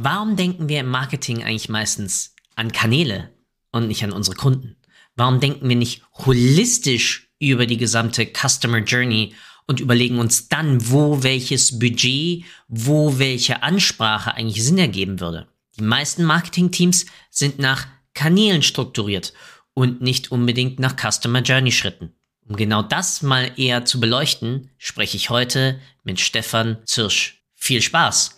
Warum denken wir im Marketing eigentlich meistens an Kanäle und nicht an unsere Kunden? Warum denken wir nicht holistisch über die gesamte Customer Journey und überlegen uns dann, wo welches Budget, wo welche Ansprache eigentlich Sinn ergeben würde? Die meisten Marketing-Teams sind nach Kanälen strukturiert und nicht unbedingt nach Customer Journey Schritten. Um genau das mal eher zu beleuchten, spreche ich heute mit Stefan Zirsch. Viel Spaß!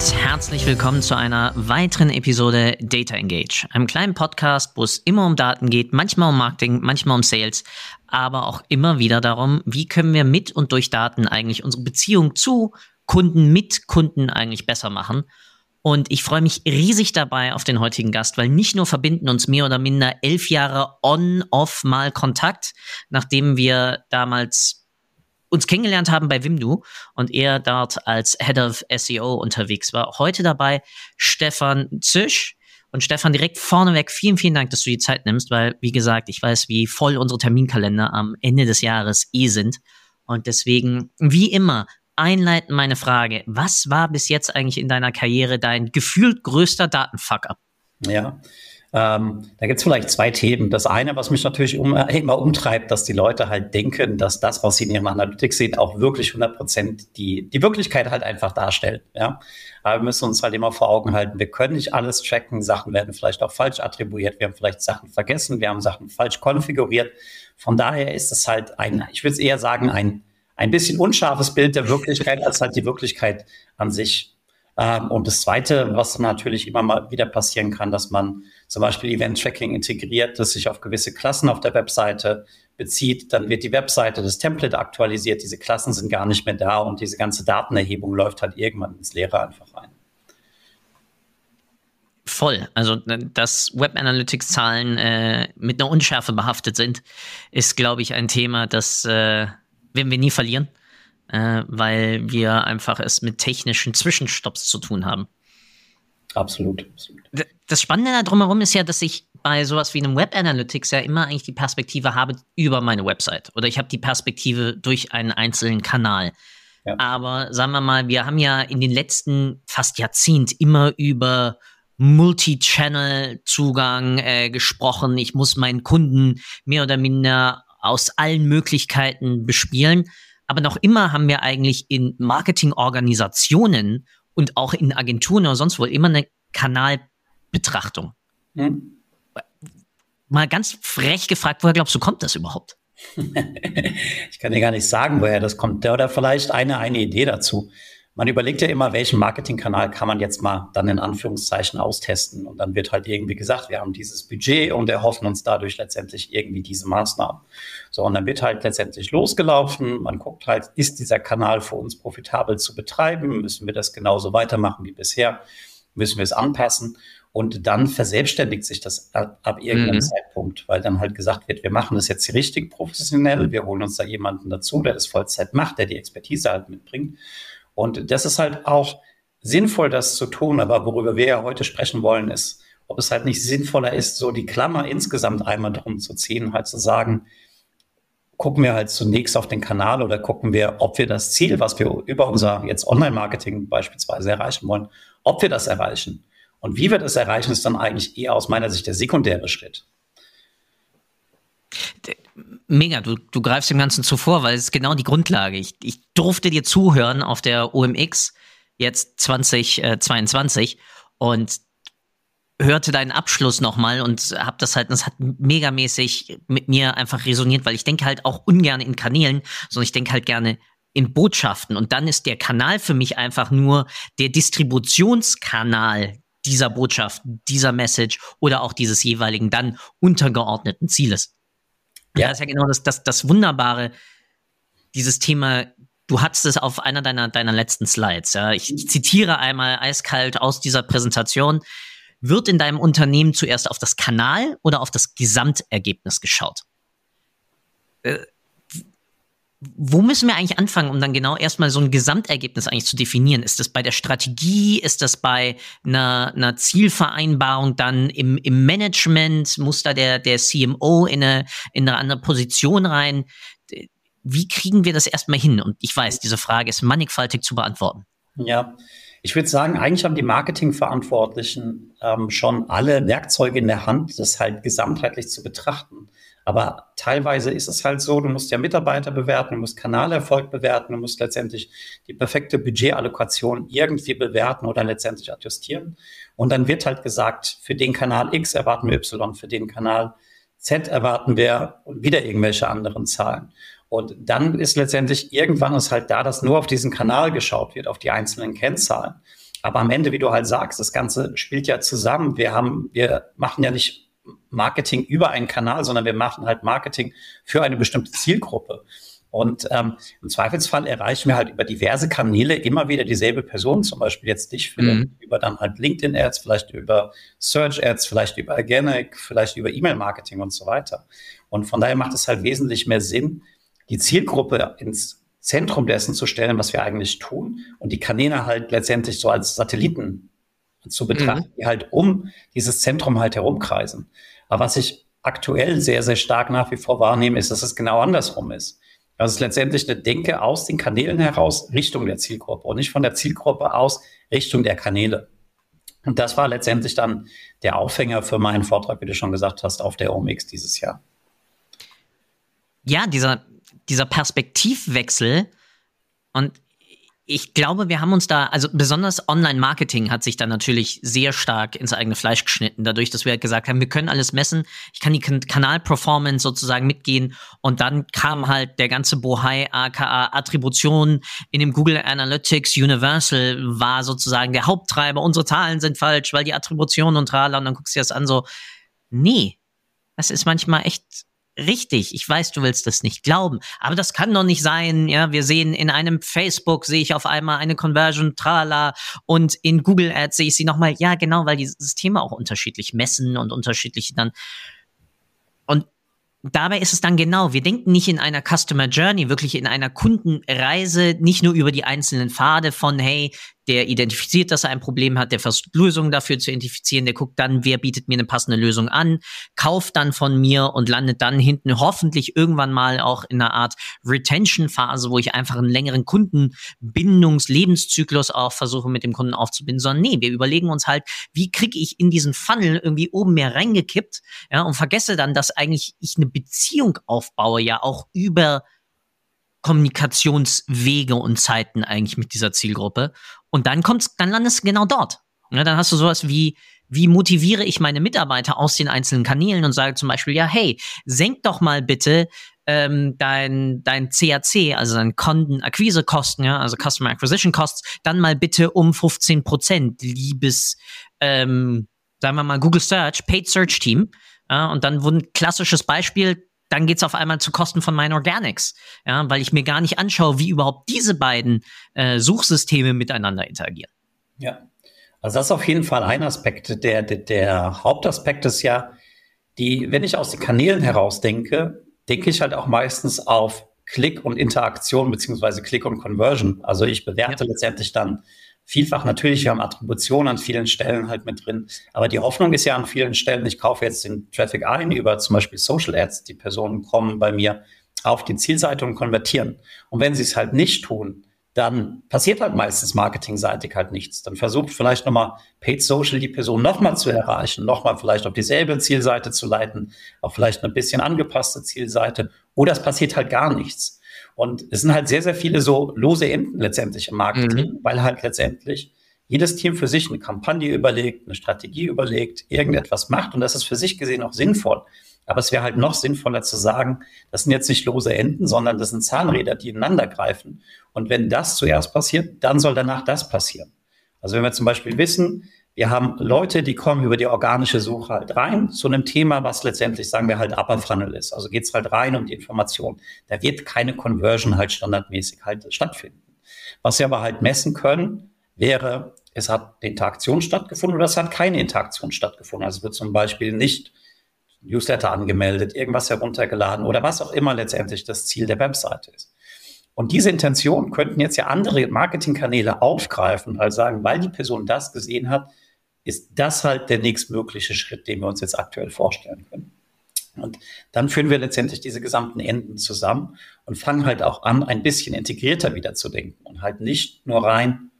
Und herzlich willkommen zu einer weiteren Episode Data Engage, einem kleinen Podcast, wo es immer um Daten geht, manchmal um Marketing, manchmal um Sales, aber auch immer wieder darum, wie können wir mit und durch Daten eigentlich unsere Beziehung zu Kunden mit Kunden eigentlich besser machen. Und ich freue mich riesig dabei auf den heutigen Gast, weil nicht nur verbinden uns mehr oder minder elf Jahre on-off mal Kontakt, nachdem wir damals uns kennengelernt haben bei Wimdu und er dort als Head of SEO unterwegs war. Heute dabei Stefan Zisch. Und Stefan, direkt vorneweg, vielen, vielen Dank, dass du die Zeit nimmst, weil, wie gesagt, ich weiß, wie voll unsere Terminkalender am Ende des Jahres eh sind. Und deswegen, wie immer, einleiten meine Frage. Was war bis jetzt eigentlich in deiner Karriere dein gefühlt größter Datenfuck-up? Ja, ähm, da gibt es vielleicht zwei Themen. Das eine, was mich natürlich um, äh, immer umtreibt, dass die Leute halt denken, dass das, was sie in ihrem Analytics sehen, auch wirklich 100 Prozent die, die Wirklichkeit halt einfach darstellt. Ja? Aber wir müssen uns halt immer vor Augen halten, wir können nicht alles tracken. Sachen werden vielleicht auch falsch attribuiert. Wir haben vielleicht Sachen vergessen. Wir haben Sachen falsch konfiguriert. Von daher ist es halt ein, ich würde es eher sagen, ein, ein bisschen unscharfes Bild der Wirklichkeit als halt die Wirklichkeit an sich. Ähm, und das Zweite, was natürlich immer mal wieder passieren kann, dass man zum Beispiel Event-Tracking integriert, das sich auf gewisse Klassen auf der Webseite bezieht. Dann wird die Webseite, das Template aktualisiert, diese Klassen sind gar nicht mehr da und diese ganze Datenerhebung läuft halt irgendwann ins Leere einfach rein. Voll. Also, dass Web Analytics Zahlen äh, mit einer Unschärfe behaftet sind, ist, glaube ich, ein Thema, das äh, werden wir nie verlieren äh, weil wir einfach es mit technischen Zwischenstopps zu tun haben. Absolut, absolut. Das Spannende da drumherum ist ja, dass ich bei sowas wie einem Web Analytics ja immer eigentlich die Perspektive habe über meine Website oder ich habe die Perspektive durch einen einzelnen Kanal. Ja. Aber sagen wir mal, wir haben ja in den letzten fast Jahrzehnt immer über Multi-Channel-Zugang äh, gesprochen. Ich muss meinen Kunden mehr oder minder aus allen Möglichkeiten bespielen. Aber noch immer haben wir eigentlich in Marketingorganisationen und auch in Agenturen oder sonst wo immer eine Kanalbetrachtung. Hm. Mal ganz frech gefragt, woher glaubst du, kommt das überhaupt? ich kann dir gar nicht sagen, woher das kommt. Oder vielleicht eine, eine Idee dazu man überlegt ja immer, welchen Marketingkanal kann man jetzt mal dann in Anführungszeichen austesten. Und dann wird halt irgendwie gesagt, wir haben dieses Budget und erhoffen uns dadurch letztendlich irgendwie diese Maßnahmen. So, und dann wird halt letztendlich losgelaufen. Man guckt halt, ist dieser Kanal für uns profitabel zu betreiben? Müssen wir das genauso weitermachen wie bisher? Müssen wir es anpassen? Und dann verselbstständigt sich das ab, ab irgendeinem mhm. Zeitpunkt, weil dann halt gesagt wird, wir machen das jetzt richtig professionell, wir holen uns da jemanden dazu, der das Vollzeit macht, der die Expertise halt mitbringt. Und das ist halt auch sinnvoll, das zu tun. Aber worüber wir ja heute sprechen wollen, ist, ob es halt nicht sinnvoller ist, so die Klammer insgesamt einmal drum zu ziehen, halt zu sagen, gucken wir halt zunächst auf den Kanal oder gucken wir, ob wir das Ziel, was wir über unser jetzt Online-Marketing beispielsweise erreichen wollen, ob wir das erreichen. Und wie wir das erreichen, ist dann eigentlich eher aus meiner Sicht der sekundäre Schritt. Mega, du, du greifst dem Ganzen zuvor, weil es ist genau die Grundlage. Ich, ich durfte dir zuhören auf der OMX jetzt 2022 und hörte deinen Abschluss nochmal und hab das halt, das hat megamäßig mit mir einfach resoniert, weil ich denke halt auch ungern in Kanälen, sondern ich denke halt gerne in Botschaften. Und dann ist der Kanal für mich einfach nur der Distributionskanal dieser Botschaft, dieser Message oder auch dieses jeweiligen dann untergeordneten Zieles. Ja, das ist ja genau das, das, das Wunderbare, dieses Thema. Du hattest es auf einer deiner, deiner letzten Slides. Ja. Ich zitiere einmal eiskalt aus dieser Präsentation. Wird in deinem Unternehmen zuerst auf das Kanal oder auf das Gesamtergebnis geschaut? Äh, wo müssen wir eigentlich anfangen, um dann genau erstmal so ein Gesamtergebnis eigentlich zu definieren? Ist das bei der Strategie? Ist das bei einer, einer Zielvereinbarung dann im, im Management? Muss da der, der CMO in eine, in eine andere Position rein? Wie kriegen wir das erstmal hin? Und ich weiß, diese Frage ist mannigfaltig zu beantworten. Ja, ich würde sagen, eigentlich haben die Marketingverantwortlichen ähm, schon alle Werkzeuge in der Hand, das halt gesamtheitlich zu betrachten. Aber teilweise ist es halt so, du musst ja Mitarbeiter bewerten, du musst Kanalerfolg bewerten, du musst letztendlich die perfekte Budgetallokation irgendwie bewerten oder letztendlich adjustieren. Und dann wird halt gesagt, für den Kanal X erwarten wir Y, für den Kanal Z erwarten wir wieder irgendwelche anderen Zahlen. Und dann ist letztendlich irgendwann ist halt da, dass nur auf diesen Kanal geschaut wird, auf die einzelnen Kennzahlen. Aber am Ende, wie du halt sagst, das Ganze spielt ja zusammen. Wir haben, wir machen ja nicht Marketing über einen Kanal, sondern wir machen halt Marketing für eine bestimmte Zielgruppe. Und ähm, im Zweifelsfall erreichen wir halt über diverse Kanäle immer wieder dieselbe Person, zum Beispiel jetzt dich, Philipp, mhm. über dann halt LinkedIn-Ads, vielleicht über Search-Ads, vielleicht über Organic, vielleicht über E-Mail-Marketing und so weiter. Und von daher macht es halt wesentlich mehr Sinn, die Zielgruppe ins Zentrum dessen zu stellen, was wir eigentlich tun und die Kanäle halt letztendlich so als Satelliten zu betrachten, mhm. die halt um dieses Zentrum halt herumkreisen. Aber was ich aktuell sehr, sehr stark nach wie vor wahrnehme, ist, dass es genau andersrum ist. Das ist letztendlich eine Denke aus den Kanälen heraus Richtung der Zielgruppe und nicht von der Zielgruppe aus Richtung der Kanäle. Und das war letztendlich dann der Aufhänger für meinen Vortrag, wie du schon gesagt hast, auf der OMX dieses Jahr. Ja, dieser, dieser Perspektivwechsel. Und ich glaube, wir haben uns da, also besonders Online-Marketing hat sich da natürlich sehr stark ins eigene Fleisch geschnitten, dadurch, dass wir halt gesagt haben, wir können alles messen, ich kann die kan Kanal-Performance sozusagen mitgehen. Und dann kam halt der ganze Bohai, aka Attribution in dem Google Analytics Universal war sozusagen der Haupttreiber, unsere Zahlen sind falsch, weil die Attribution und trala und dann guckst du dir das an so, nee, das ist manchmal echt richtig. Ich weiß, du willst das nicht glauben, aber das kann doch nicht sein. Ja, wir sehen in einem Facebook sehe ich auf einmal eine Conversion trala und in Google Ads sehe ich sie nochmal. Ja, genau, weil die Systeme auch unterschiedlich messen und unterschiedlich dann. Und dabei ist es dann genau, wir denken nicht in einer Customer Journey, wirklich in einer Kundenreise, nicht nur über die einzelnen Pfade von, hey, der identifiziert, dass er ein Problem hat, der versucht Lösungen dafür zu identifizieren, der guckt dann, wer bietet mir eine passende Lösung an, kauft dann von mir und landet dann hinten hoffentlich irgendwann mal auch in einer Art Retention-Phase, wo ich einfach einen längeren Kundenbindungs-Lebenszyklus auch versuche mit dem Kunden aufzubinden, sondern nee, wir überlegen uns halt, wie kriege ich in diesen Funnel irgendwie oben mehr reingekippt, ja, und vergesse dann, dass eigentlich ich eine Beziehung aufbaue, ja auch über Kommunikationswege und Zeiten eigentlich mit dieser Zielgruppe. Und dann kommt's, dann landest du genau dort. Ja, dann hast du sowas wie, wie motiviere ich meine Mitarbeiter aus den einzelnen Kanälen und sage zum Beispiel, ja, hey, senk doch mal bitte ähm, dein, dein CAC, also dein Kontenakquisekosten, ja, also Customer Acquisition Costs, dann mal bitte um 15 Prozent, liebes, ähm, sagen wir mal, Google Search, Paid Search Team. Ja, und dann wurden klassisches Beispiel, dann geht's auf einmal zu Kosten von meinen Organics, ja, weil ich mir gar nicht anschaue, wie überhaupt diese beiden äh, Suchsysteme miteinander interagieren. Ja, also das ist auf jeden Fall ein Aspekt. Der, der, der Hauptaspekt ist ja, die, wenn ich aus den Kanälen heraus denke, denke ich halt auch meistens auf Klick und Interaktion beziehungsweise Klick und Conversion. Also ich bewerte ja. letztendlich dann vielfach natürlich, wir haben Attribution an vielen Stellen halt mit drin. Aber die Hoffnung ist ja an vielen Stellen, ich kaufe jetzt den Traffic ein über zum Beispiel Social Ads. Die Personen kommen bei mir auf die Zielseite und konvertieren. Und wenn sie es halt nicht tun, dann passiert halt meistens marketingseitig halt nichts. Dann versucht vielleicht nochmal Paid Social die Person nochmal zu erreichen, nochmal vielleicht auf dieselbe Zielseite zu leiten, auf vielleicht eine bisschen angepasste Zielseite. Oder es passiert halt gar nichts. Und es sind halt sehr, sehr viele so lose Enden letztendlich im Marketing, mhm. weil halt letztendlich jedes Team für sich eine Kampagne überlegt, eine Strategie überlegt, irgendetwas macht und das ist für sich gesehen auch sinnvoll. Aber es wäre halt noch sinnvoller zu sagen, das sind jetzt nicht lose Enden, sondern das sind Zahnräder, die ineinander greifen. Und wenn das zuerst passiert, dann soll danach das passieren. Also wenn wir zum Beispiel wissen, wir haben Leute, die kommen über die organische Suche halt rein zu einem Thema, was letztendlich, sagen wir halt, Upper Funnel ist. Also geht's halt rein um die Information. Da wird keine Conversion halt standardmäßig halt stattfinden. Was wir aber halt messen können, wäre es hat eine Interaktion stattgefunden oder es hat keine Interaktion stattgefunden. Also es wird zum Beispiel nicht Newsletter angemeldet, irgendwas heruntergeladen oder was auch immer letztendlich das Ziel der Webseite ist. Und diese Intention könnten jetzt ja andere Marketingkanäle aufgreifen, also sagen, weil die Person das gesehen hat, ist das halt der nächstmögliche Schritt, den wir uns jetzt aktuell vorstellen können. Und dann führen wir letztendlich diese gesamten Enden zusammen und fangen halt auch an, ein bisschen integrierter wieder zu denken und halt nicht nur rein,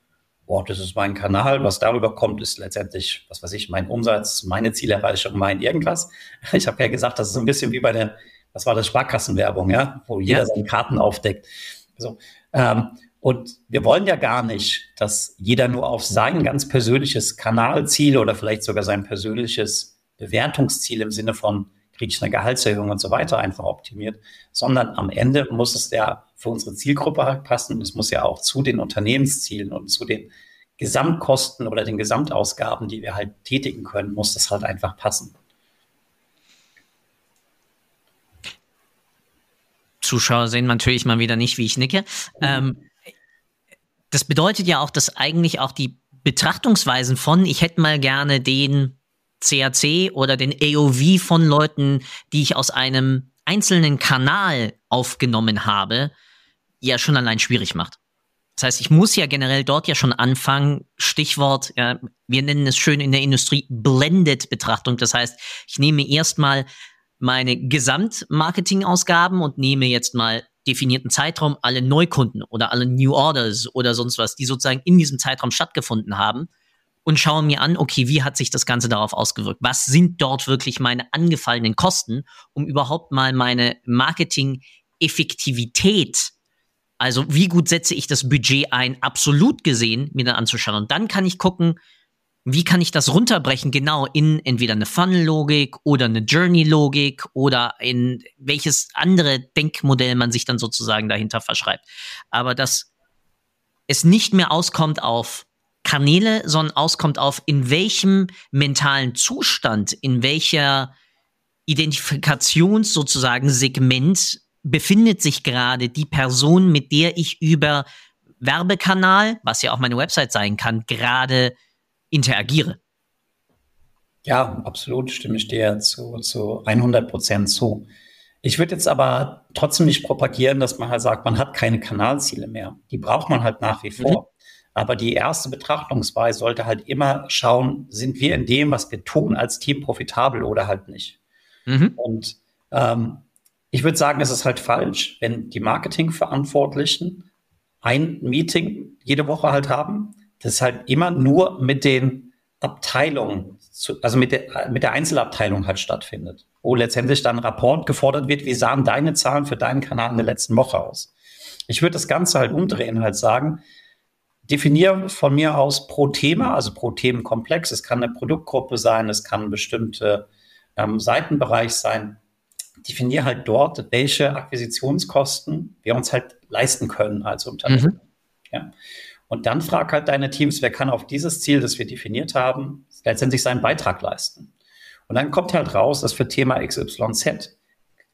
boah, das ist mein Kanal, was darüber kommt, ist letztendlich, was weiß ich, mein Umsatz, meine Zielerreichung, mein irgendwas. Ich habe ja gesagt, das ist so ein bisschen wie bei der, was war das, Sparkassenwerbung, ja, wo jeder ja. seine Karten aufdeckt. So, ähm, und wir wollen ja gar nicht, dass jeder nur auf sein ganz persönliches Kanalziel oder vielleicht sogar sein persönliches Bewertungsziel im Sinne von kriege ich eine Gehaltserhöhung und so weiter einfach optimiert, sondern am Ende muss es ja für unsere Zielgruppe halt passen und es muss ja auch zu den Unternehmenszielen und zu den Gesamtkosten oder den Gesamtausgaben, die wir halt tätigen können, muss das halt einfach passen. Zuschauer sehen natürlich mal wieder nicht, wie ich nicke. Ähm, das bedeutet ja auch, dass eigentlich auch die Betrachtungsweisen von, ich hätte mal gerne den CAC oder den AOV von Leuten, die ich aus einem einzelnen Kanal aufgenommen habe, ja schon allein schwierig macht. Das heißt, ich muss ja generell dort ja schon anfangen, Stichwort, ja, wir nennen es schön in der Industrie Blended-Betrachtung. Das heißt, ich nehme erstmal meine Gesamtmarketing-Ausgaben und nehme jetzt mal definierten Zeitraum alle Neukunden oder alle New Orders oder sonst was, die sozusagen in diesem Zeitraum stattgefunden haben und schaue mir an, okay, wie hat sich das Ganze darauf ausgewirkt? Was sind dort wirklich meine angefallenen Kosten, um überhaupt mal meine Marketing-Effektivität, also wie gut setze ich das Budget ein, absolut gesehen, mir dann anzuschauen. Und dann kann ich gucken, wie kann ich das runterbrechen, genau in entweder eine Funnel-Logik oder eine Journey-Logik oder in welches andere Denkmodell man sich dann sozusagen dahinter verschreibt. Aber dass es nicht mehr auskommt auf Kanäle, sondern auskommt auf, in welchem mentalen Zustand, in welcher Identifikations sozusagen Segment befindet sich gerade die Person, mit der ich über Werbekanal, was ja auch meine Website sein kann, gerade interagiere. Ja, absolut stimme ich dir zu, zu 100 Prozent zu. Ich würde jetzt aber trotzdem nicht propagieren, dass man halt sagt, man hat keine Kanalziele mehr. Die braucht man halt nach wie vor. Mhm. Aber die erste Betrachtungsweise sollte halt immer schauen, sind wir in dem, was wir tun, als Team profitabel oder halt nicht. Mhm. Und ähm, ich würde sagen, es ist halt falsch, wenn die Marketingverantwortlichen ein Meeting jede Woche halt haben, das halt immer nur mit den Abteilungen, zu, also mit der, mit der Einzelabteilung halt stattfindet. Wo letztendlich dann ein Rapport gefordert wird, wie sahen deine Zahlen für deinen Kanal in der letzten Woche aus. Ich würde das Ganze halt umdrehen, halt sagen, definiere von mir aus pro Thema, also pro Themenkomplex. Es kann eine Produktgruppe sein, es kann ein bestimmter ähm, Seitenbereich sein. Definiere halt dort, welche Akquisitionskosten wir uns halt leisten können als Unternehmen. Mhm. Ja. Und dann frag halt deine Teams, wer kann auf dieses Ziel, das wir definiert haben, letztendlich seinen Beitrag leisten. Und dann kommt halt raus, dass für Thema XYZ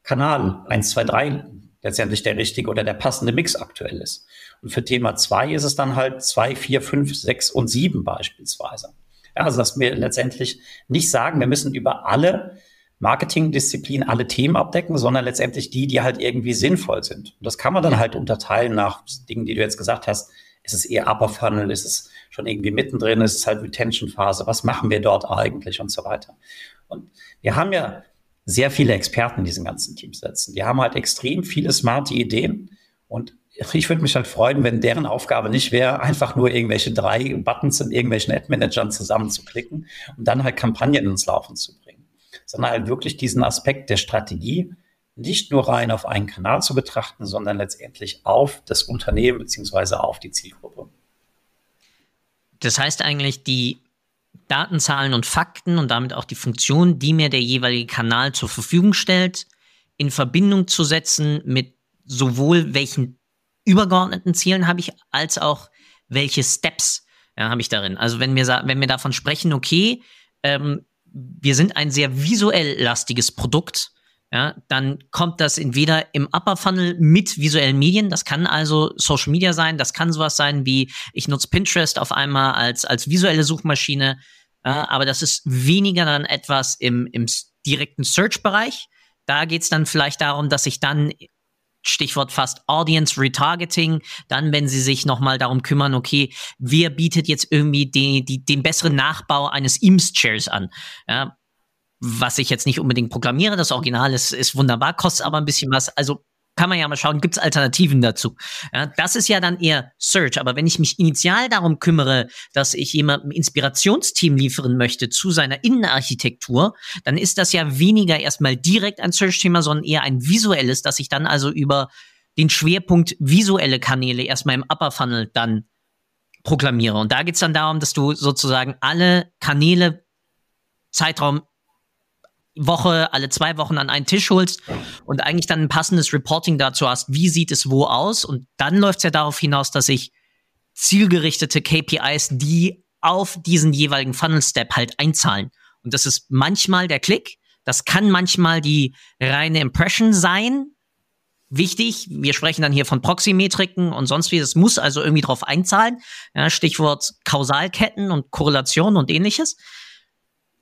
Kanal 1, 2, 3 letztendlich der richtige oder der passende Mix aktuell ist. Und für Thema 2 ist es dann halt 2, 4, 5, 6 und 7 beispielsweise. Ja, also dass wir letztendlich nicht sagen, wir müssen über alle Marketingdisziplinen alle Themen abdecken, sondern letztendlich die, die halt irgendwie sinnvoll sind. Und das kann man dann halt unterteilen nach Dingen, die du jetzt gesagt hast, ist es eher Upper Funnel? Ist es schon irgendwie mittendrin? Ist es halt Retention-Phase? Was machen wir dort eigentlich und so weiter? Und wir haben ja sehr viele Experten in diesen ganzen Teams sitzen. Die haben halt extrem viele smarte Ideen und ich würde mich halt freuen, wenn deren Aufgabe nicht wäre, einfach nur irgendwelche drei Buttons in irgendwelchen Ad-Managern zusammenzuklicken und dann halt Kampagnen ins Laufen zu bringen, sondern halt wirklich diesen Aspekt der Strategie nicht nur rein auf einen Kanal zu betrachten, sondern letztendlich auf das Unternehmen beziehungsweise auf die Zielgruppe. Das heißt eigentlich, die Datenzahlen und Fakten und damit auch die Funktion, die mir der jeweilige Kanal zur Verfügung stellt, in Verbindung zu setzen mit sowohl welchen übergeordneten Zielen habe ich, als auch welche Steps ja, habe ich darin. Also wenn wir, wenn wir davon sprechen, okay, ähm, wir sind ein sehr visuell lastiges Produkt, ja, dann kommt das entweder im Upper Funnel mit visuellen Medien, das kann also Social Media sein, das kann sowas sein wie, ich nutze Pinterest auf einmal als, als visuelle Suchmaschine, ja, aber das ist weniger dann etwas im, im direkten Search-Bereich. Da geht's dann vielleicht darum, dass ich dann Stichwort fast Audience Retargeting, dann wenn sie sich nochmal darum kümmern, okay, wer bietet jetzt irgendwie die, die, den besseren Nachbau eines Eames-Chairs an. Ja, was ich jetzt nicht unbedingt programmiere. Das Original ist, ist wunderbar, kostet aber ein bisschen was. Also kann man ja mal schauen, gibt es Alternativen dazu. Ja, das ist ja dann eher Search. Aber wenn ich mich initial darum kümmere, dass ich jemandem Inspirationsteam liefern möchte zu seiner Innenarchitektur, dann ist das ja weniger erstmal direkt ein Search-Thema, sondern eher ein visuelles, dass ich dann also über den Schwerpunkt visuelle Kanäle erstmal im Upper Funnel dann proklamiere. Und da geht es dann darum, dass du sozusagen alle Kanäle Zeitraum Woche, alle zwei Wochen an einen Tisch holst und eigentlich dann ein passendes Reporting dazu hast, wie sieht es wo aus. Und dann läuft es ja darauf hinaus, dass ich zielgerichtete KPIs, die auf diesen jeweiligen Funnel-Step halt einzahlen. Und das ist manchmal der Klick, das kann manchmal die reine Impression sein. Wichtig, wir sprechen dann hier von Proxymetriken und sonst wie. Das muss also irgendwie drauf einzahlen. Ja, Stichwort Kausalketten und Korrelation und ähnliches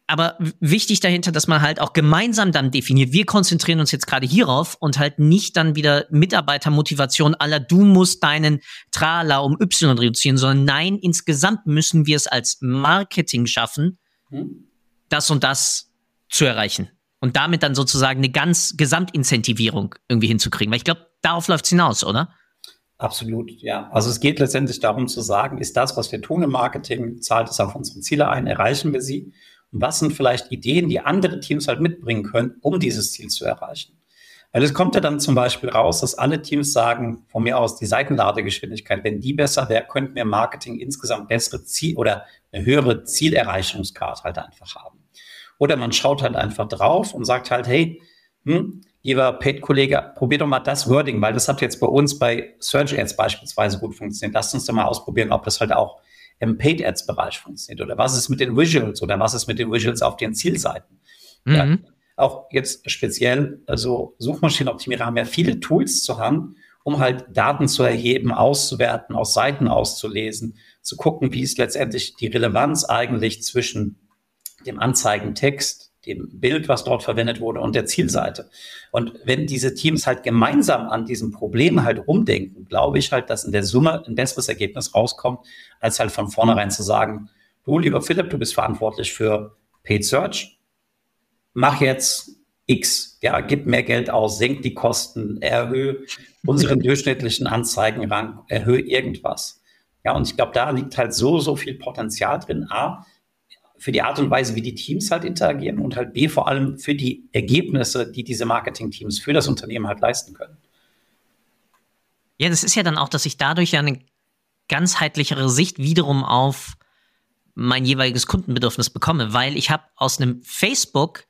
aber wichtig dahinter, dass man halt auch gemeinsam dann definiert, wir konzentrieren uns jetzt gerade hierauf und halt nicht dann wieder Mitarbeitermotivation aller du musst deinen Trala um Y reduzieren, sondern nein, insgesamt müssen wir es als Marketing schaffen, hm. das und das zu erreichen. Und damit dann sozusagen eine ganz Gesamtincentivierung irgendwie hinzukriegen. Weil ich glaube, darauf läuft es hinaus, oder? Absolut, ja. Also es geht letztendlich darum zu sagen, ist das, was wir tun im Marketing, zahlt es auf unsere Ziele ein, erreichen wir sie? Was sind vielleicht Ideen, die andere Teams halt mitbringen können, um dieses Ziel zu erreichen. Weil es kommt ja dann zum Beispiel raus, dass alle Teams sagen, von mir aus die Seitenladegeschwindigkeit, wenn die besser wäre, könnten wir Marketing insgesamt bessere Ziel oder eine höhere Zielerreichungsgrad halt einfach haben. Oder man schaut halt einfach drauf und sagt halt, hey, hm, lieber Paid-Kollege, probier doch mal das Wording, weil das hat jetzt bei uns bei Search Ads beispielsweise gut funktioniert. Lasst uns doch mal ausprobieren, ob das halt auch im Paid Ads Bereich funktioniert oder was ist mit den Visuals oder was ist mit den Visuals auf den Zielseiten. Mhm. Ja, auch jetzt speziell, also Suchmaschinenoptimierer haben ja viele Tools zur Hand, um halt Daten zu erheben, auszuwerten, aus Seiten auszulesen, zu gucken, wie ist letztendlich die Relevanz eigentlich zwischen dem Anzeigentext, dem Bild, was dort verwendet wurde und der Zielseite. Und wenn diese Teams halt gemeinsam an diesem Problem halt rumdenken, glaube ich halt, dass in der Summe ein besseres Ergebnis rauskommt, als halt von vornherein zu sagen, du, lieber Philipp, du bist verantwortlich für Paid Search, mach jetzt X, ja, gib mehr Geld aus, senk die Kosten, erhöhe unseren durchschnittlichen Anzeigenrang, erhöhe irgendwas. Ja, und ich glaube, da liegt halt so, so viel Potenzial drin. A, für die Art und Weise, wie die Teams halt interagieren und halt B vor allem für die Ergebnisse, die diese Marketing-Teams für das Unternehmen halt leisten können. Ja, das ist ja dann auch, dass ich dadurch ja eine ganzheitlichere Sicht wiederum auf mein jeweiliges Kundenbedürfnis bekomme, weil ich habe aus einem Facebook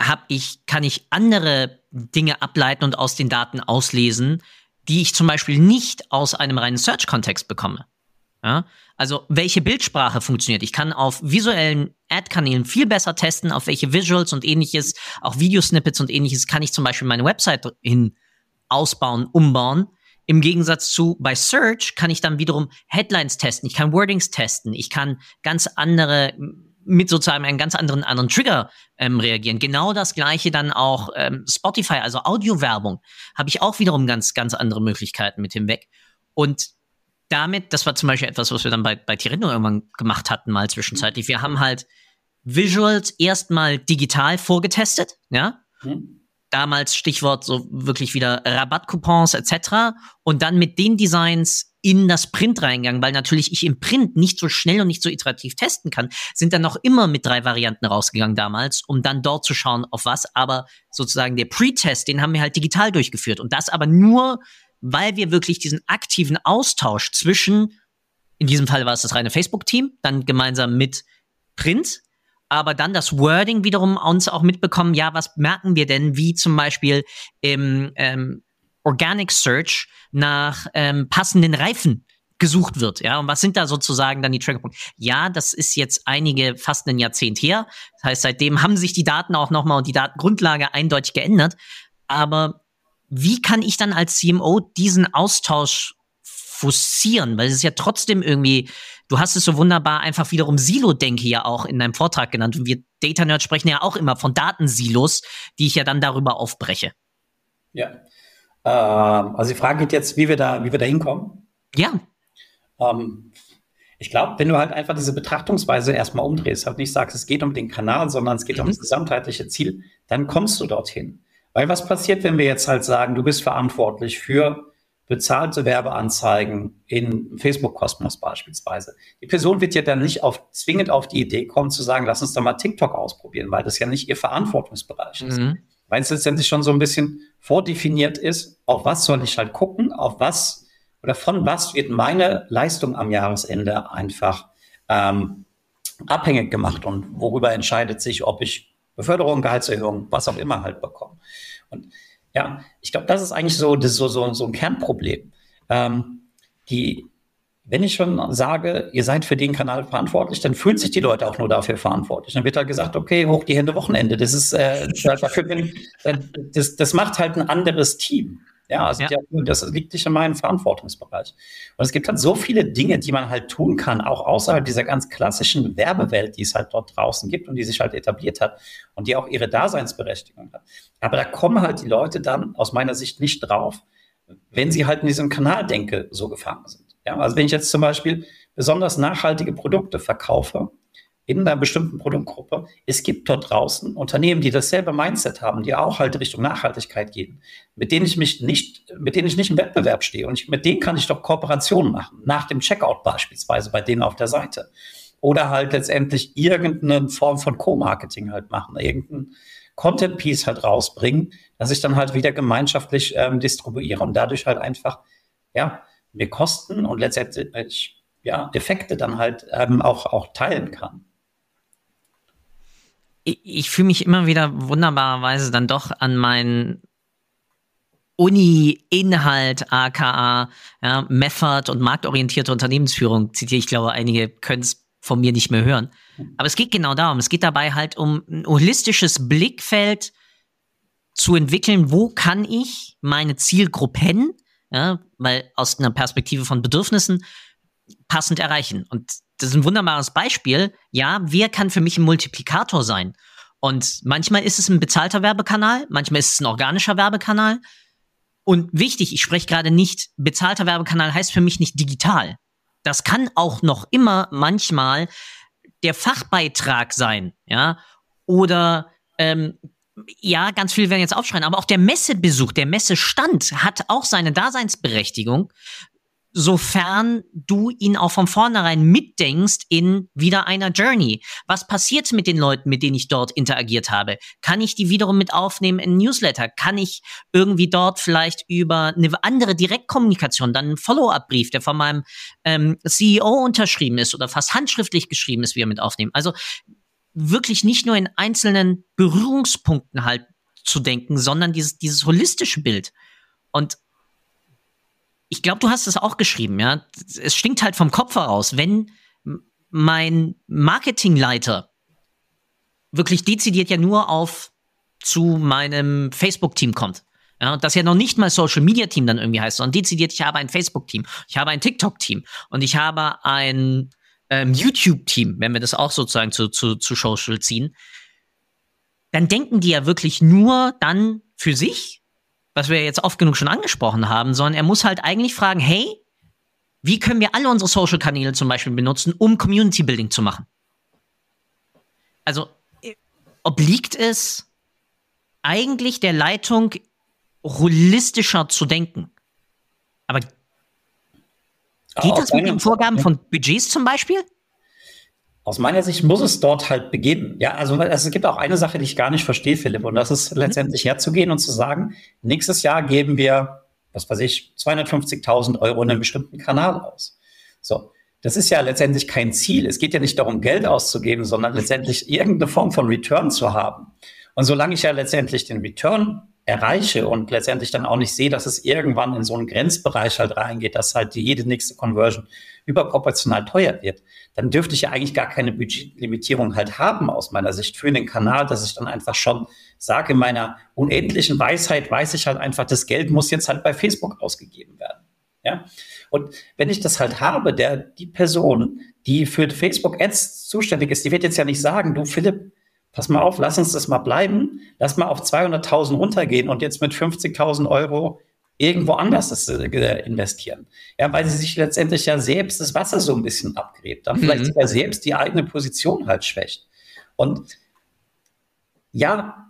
habe ich kann ich andere Dinge ableiten und aus den Daten auslesen, die ich zum Beispiel nicht aus einem reinen Search-Kontext bekomme. Ja? Also welche Bildsprache funktioniert. Ich kann auf visuellen Ad-Kanälen viel besser testen, auf welche Visuals und ähnliches, auch Videosnippets und ähnliches kann ich zum Beispiel meine Website hin ausbauen, umbauen. Im Gegensatz zu bei Search kann ich dann wiederum Headlines testen, ich kann Wordings testen, ich kann ganz andere mit sozusagen einem ganz anderen anderen Trigger ähm, reagieren. Genau das gleiche dann auch ähm, Spotify, also Audiowerbung, habe ich auch wiederum ganz ganz andere Möglichkeiten mit hinweg. Und damit, das war zum Beispiel etwas, was wir dann bei, bei Tirino irgendwann gemacht hatten, mal zwischenzeitlich. Wir haben halt Visuals erstmal digital vorgetestet, ja. Mhm. Damals Stichwort so wirklich wieder Rabattcoupons etc. Und dann mit den Designs in das Print reingegangen, weil natürlich ich im Print nicht so schnell und nicht so iterativ testen kann, sind dann noch immer mit drei Varianten rausgegangen damals, um dann dort zu schauen, auf was. Aber sozusagen der Pre-Test, den haben wir halt digital durchgeführt. Und das aber nur weil wir wirklich diesen aktiven Austausch zwischen, in diesem Fall war es das reine Facebook-Team, dann gemeinsam mit Print, aber dann das Wording wiederum uns auch mitbekommen, ja, was merken wir denn, wie zum Beispiel im ähm, Organic Search nach ähm, passenden Reifen gesucht wird, ja. Und was sind da sozusagen dann die Triggerpunkte? Ja, das ist jetzt einige, fast ein Jahrzehnt her. Das heißt, seitdem haben sich die Daten auch nochmal und die Datengrundlage eindeutig geändert. Aber wie kann ich dann als CMO diesen Austausch forcieren? Weil es ist ja trotzdem irgendwie, du hast es so wunderbar einfach wiederum Silo-Denke ja auch in deinem Vortrag genannt. Und wir Data Nerds sprechen ja auch immer von Datensilos, die ich ja dann darüber aufbreche. Ja. Ähm, also die Frage geht jetzt, wie wir da, wie wir da hinkommen. Ja. Ähm, ich glaube, wenn du halt einfach diese Betrachtungsweise erstmal umdrehst, halt nicht sagst, es geht um den Kanal, sondern es geht mhm. um das gesamtheitliche Ziel, dann kommst du dorthin. Weil was passiert, wenn wir jetzt halt sagen, du bist verantwortlich für bezahlte Werbeanzeigen in Facebook-Kosmos beispielsweise. Die Person wird ja dann nicht auf, zwingend auf die Idee kommen zu sagen, lass uns doch mal TikTok ausprobieren, weil das ja nicht ihr Verantwortungsbereich ist. Mhm. Weil es letztendlich schon so ein bisschen vordefiniert ist, auf was soll ich halt gucken, auf was oder von was wird meine Leistung am Jahresende einfach ähm, abhängig gemacht und worüber entscheidet sich, ob ich Beförderung, Gehaltserhöhung, was auch immer halt bekomme. Und ja, ich glaube, das ist eigentlich so, das so, so, so ein Kernproblem. Ähm, die, wenn ich schon sage, ihr seid für den Kanal verantwortlich, dann fühlen sich die Leute auch nur dafür verantwortlich. Dann wird halt gesagt, okay, hoch die Hände Wochenende. Das ist äh, dafür bin, äh, das, das macht halt ein anderes Team. Ja, also ja. das liegt nicht in meinem Verantwortungsbereich. Und es gibt halt so viele Dinge, die man halt tun kann, auch außerhalb dieser ganz klassischen Werbewelt, die es halt dort draußen gibt und die sich halt etabliert hat und die auch ihre Daseinsberechtigung hat. Aber da kommen halt die Leute dann aus meiner Sicht nicht drauf, wenn sie halt in diesem Kanaldenke so gefangen sind. Ja, also wenn ich jetzt zum Beispiel besonders nachhaltige Produkte verkaufe, in einer bestimmten Produktgruppe. Es gibt dort draußen Unternehmen, die dasselbe Mindset haben, die auch halt Richtung Nachhaltigkeit gehen, mit denen ich mich nicht, mit denen ich nicht im Wettbewerb stehe. Und ich, mit denen kann ich doch Kooperationen machen. Nach dem Checkout beispielsweise bei denen auf der Seite. Oder halt letztendlich irgendeine Form von Co-Marketing halt machen, irgendein Content-Piece halt rausbringen, dass ich dann halt wieder gemeinschaftlich ähm, distribuiere und dadurch halt einfach, ja, mir Kosten und letztendlich ja, Effekte dann halt ähm, auch, auch teilen kann ich, ich fühle mich immer wieder wunderbarerweise dann doch an meinen Uni-Inhalt, aka ja, Method und marktorientierte Unternehmensführung, zitiere ich glaube, einige können es von mir nicht mehr hören. Aber es geht genau darum. Es geht dabei halt um ein holistisches Blickfeld zu entwickeln, wo kann ich meine Zielgruppen, ja, weil aus einer Perspektive von Bedürfnissen, passend erreichen. Und das ist ein wunderbares Beispiel. Ja, wer kann für mich ein Multiplikator sein? Und manchmal ist es ein bezahlter Werbekanal, manchmal ist es ein organischer Werbekanal. Und wichtig, ich spreche gerade nicht, bezahlter Werbekanal heißt für mich nicht digital. Das kann auch noch immer manchmal der Fachbeitrag sein, ja, oder ähm, ja, ganz viele werden jetzt aufschreien, aber auch der Messebesuch, der Messestand hat auch seine Daseinsberechtigung, sofern du ihn auch von vornherein mitdenkst in wieder einer Journey. Was passiert mit den Leuten, mit denen ich dort interagiert habe? Kann ich die wiederum mit aufnehmen in Newsletter? Kann ich irgendwie dort vielleicht über eine andere Direktkommunikation, dann einen Follow-up-Brief, der von meinem ähm, CEO unterschrieben ist oder fast handschriftlich geschrieben ist, wieder mit aufnehmen? Also wirklich nicht nur in einzelnen Berührungspunkten halt zu denken, sondern dieses, dieses holistische Bild. Und ich glaube, du hast es auch geschrieben, ja. Es stinkt halt vom Kopf heraus, wenn mein Marketingleiter wirklich dezidiert ja nur auf zu meinem Facebook-Team kommt. Ja, und das ja noch nicht mal Social Media Team dann irgendwie heißt, sondern dezidiert, ich habe ein Facebook-Team, ich habe ein TikTok-Team und ich habe ein ähm, YouTube-Team, wenn wir das auch sozusagen zu, zu, zu Social ziehen, dann denken die ja wirklich nur dann für sich was wir jetzt oft genug schon angesprochen haben, sondern er muss halt eigentlich fragen, hey, wie können wir alle unsere Social-Kanäle zum Beispiel benutzen, um Community-Building zu machen? Also obliegt es eigentlich der Leitung, holistischer zu denken. Aber geht das mit den Vorgaben von Budgets zum Beispiel? Aus meiner Sicht muss es dort halt beginnen. Ja, also, also es gibt auch eine Sache, die ich gar nicht verstehe, Philipp, und das ist letztendlich herzugehen und zu sagen, nächstes Jahr geben wir, was weiß ich, 250.000 Euro in einem bestimmten Kanal aus. So. Das ist ja letztendlich kein Ziel. Es geht ja nicht darum, Geld auszugeben, sondern letztendlich irgendeine Form von Return zu haben. Und solange ich ja letztendlich den Return erreiche und letztendlich dann auch nicht sehe, dass es irgendwann in so einen Grenzbereich halt reingeht, dass halt jede nächste Conversion überproportional teuer wird, dann dürfte ich ja eigentlich gar keine Budgetlimitierung halt haben aus meiner Sicht für den Kanal, dass ich dann einfach schon sage, in meiner unendlichen Weisheit weiß ich halt einfach, das Geld muss jetzt halt bei Facebook ausgegeben werden. Ja? Und wenn ich das halt habe, der, die Person, die für Facebook Ads zuständig ist, die wird jetzt ja nicht sagen, du Philipp, pass mal auf, lass uns das mal bleiben, lass mal auf 200.000 runtergehen und jetzt mit 50.000 Euro irgendwo anders das, äh, investieren. Ja, weil sie sich letztendlich ja selbst das Wasser so ein bisschen abgräbt, dann vielleicht mhm. sogar selbst die eigene Position halt schwächt. Und ja,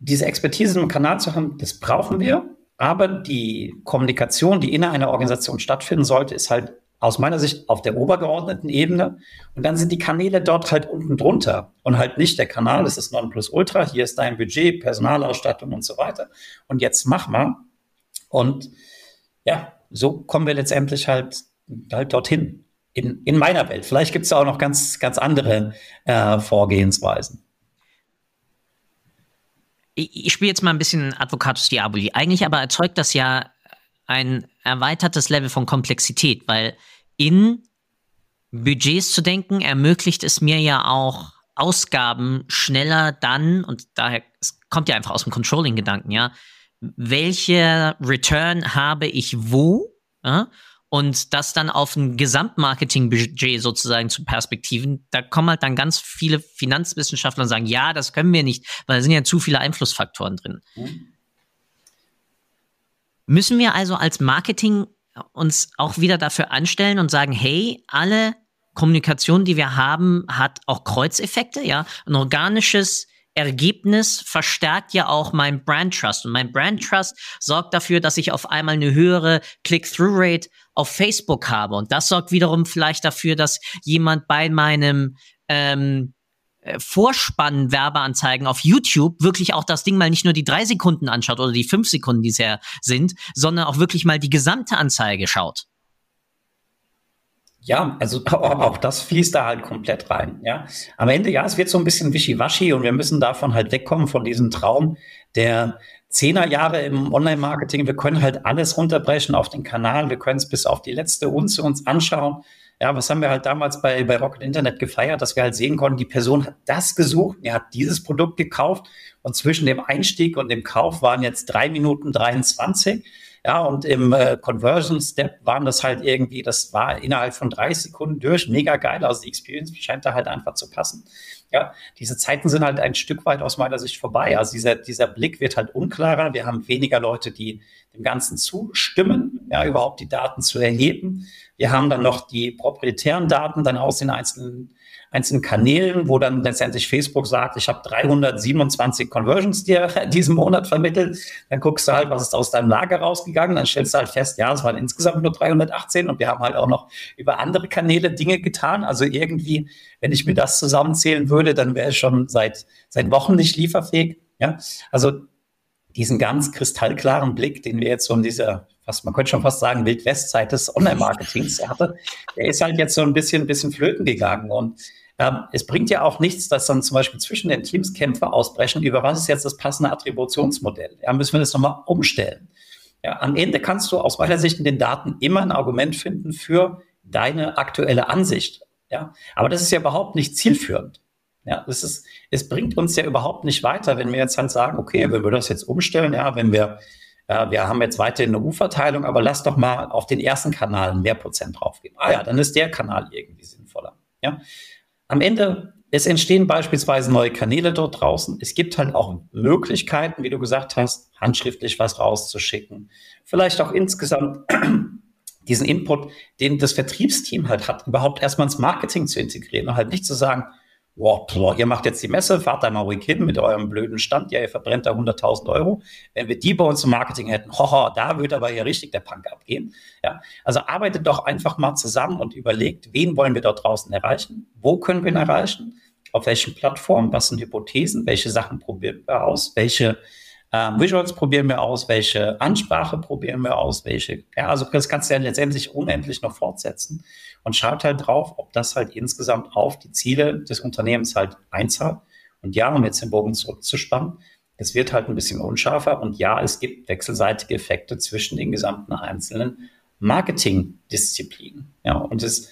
diese Expertise im Kanal zu haben, das brauchen wir. Aber die Kommunikation, die in einer Organisation stattfinden sollte, ist halt aus meiner Sicht auf der obergeordneten Ebene. Und dann sind die Kanäle dort halt unten drunter und halt nicht der Kanal, das ist Nonplusultra, hier ist dein Budget, Personalausstattung und so weiter. Und jetzt mach mal. Und ja, so kommen wir letztendlich halt, halt dorthin. In, in meiner Welt. Vielleicht gibt es auch noch ganz, ganz andere äh, Vorgehensweisen ich, ich spiele jetzt mal ein bisschen Advocatus Diaboli. Eigentlich aber erzeugt das ja ein erweitertes Level von Komplexität, weil in Budgets zu denken ermöglicht es mir ja auch Ausgaben schneller dann, und daher kommt ja einfach aus dem Controlling-Gedanken, ja, welche Return habe ich wo? Ja? und das dann auf ein Gesamtmarketing-Budget sozusagen zu perspektiven, da kommen halt dann ganz viele Finanzwissenschaftler und sagen, ja, das können wir nicht, weil da sind ja zu viele Einflussfaktoren drin. Mhm. Müssen wir also als Marketing uns auch wieder dafür anstellen und sagen, hey, alle Kommunikation, die wir haben, hat auch Kreuzeffekte, ja, ein organisches Ergebnis verstärkt ja auch mein Brand Trust. Und mein Brand Trust sorgt dafür, dass ich auf einmal eine höhere Click-Through-Rate auf Facebook habe. Und das sorgt wiederum vielleicht dafür, dass jemand bei meinem ähm, äh, Vorspann Werbeanzeigen auf YouTube wirklich auch das Ding mal nicht nur die drei Sekunden anschaut oder die fünf Sekunden, die es ja sind, sondern auch wirklich mal die gesamte Anzeige schaut. Ja, also auch das fließt da halt komplett rein. Ja, am Ende ja, es wird so ein bisschen wischiwaschi und wir müssen davon halt wegkommen von diesem Traum der Zehnerjahre im Online-Marketing. Wir können halt alles runterbrechen auf den Kanal. Wir können es bis auf die letzte Unze uns anschauen. Ja, was haben wir halt damals bei, bei Rocket Internet gefeiert, dass wir halt sehen konnten, die Person hat das gesucht, er hat dieses Produkt gekauft und zwischen dem Einstieg und dem Kauf waren jetzt drei Minuten 23. Ja, und im äh, Conversion Step waren das halt irgendwie, das war innerhalb von drei Sekunden durch, mega geil. Also die Experience scheint da halt einfach zu passen. Ja, diese Zeiten sind halt ein Stück weit aus meiner Sicht vorbei. Also dieser, dieser Blick wird halt unklarer. Wir haben weniger Leute, die dem Ganzen zustimmen, ja, überhaupt die Daten zu erheben. Wir haben dann noch die proprietären Daten dann aus den einzelnen einzelnen Kanälen, wo dann letztendlich Facebook sagt, ich habe 327 Conversions dir diesen Monat vermittelt. Dann guckst du halt, was ist aus deinem Lager rausgegangen. Dann stellst du halt fest, ja, es waren insgesamt nur 318 und wir haben halt auch noch über andere Kanäle Dinge getan. Also irgendwie, wenn ich mir das zusammenzählen würde, dann wäre es schon seit, seit Wochen nicht lieferfähig. Ja, also diesen ganz kristallklaren Blick, den wir jetzt so in dieser, fast, man könnte schon fast sagen, Wildwestzeit des Online-Marketings hatte, der ist halt jetzt so ein bisschen, ein bisschen flöten gegangen. Und ähm, es bringt ja auch nichts, dass dann zum Beispiel zwischen den Teams Kämpfe ausbrechen, über was ist jetzt das passende Attributionsmodell. Ja, müssen wir das nochmal umstellen. Ja, am Ende kannst du aus meiner Sicht in den Daten immer ein Argument finden für deine aktuelle Ansicht. Ja, aber das ist ja überhaupt nicht zielführend. Ja, das ist, es bringt uns ja überhaupt nicht weiter, wenn wir jetzt halt sagen, okay, wenn wir das jetzt umstellen, ja, wenn wir, äh, wir haben jetzt weiterhin eine U-Verteilung, aber lass doch mal auf den ersten Kanal mehr Prozent draufgeben. Ah ja, dann ist der Kanal irgendwie sinnvoller. Ja, am Ende, es entstehen beispielsweise neue Kanäle dort draußen. Es gibt halt auch Möglichkeiten, wie du gesagt hast, handschriftlich was rauszuschicken. Vielleicht auch insgesamt diesen Input, den das Vertriebsteam halt hat, überhaupt erstmal ins Marketing zu integrieren und halt nicht zu sagen, boah, ihr macht jetzt die Messe, fahrt da mal ruhig hin mit eurem blöden Stand, ja, ihr verbrennt da 100.000 Euro. Wenn wir die bei uns im Marketing hätten, hoho, da würde aber hier richtig der Punk abgehen. Ja, also arbeitet doch einfach mal zusammen und überlegt, wen wollen wir dort draußen erreichen? Wo können wir ihn erreichen? Auf welchen Plattformen? Was sind Hypothesen? Welche Sachen probieren wir aus? Welche ähm, Visuals probieren wir aus, welche Ansprache probieren wir aus, welche, ja, also das kannst du ja letztendlich unendlich noch fortsetzen und schaut halt drauf, ob das halt insgesamt auf die Ziele des Unternehmens halt einzahlt. Und ja, um jetzt den Bogen zurückzuspannen, es wird halt ein bisschen unscharfer und ja, es gibt wechselseitige Effekte zwischen den gesamten einzelnen Marketingdisziplinen. Ja, und es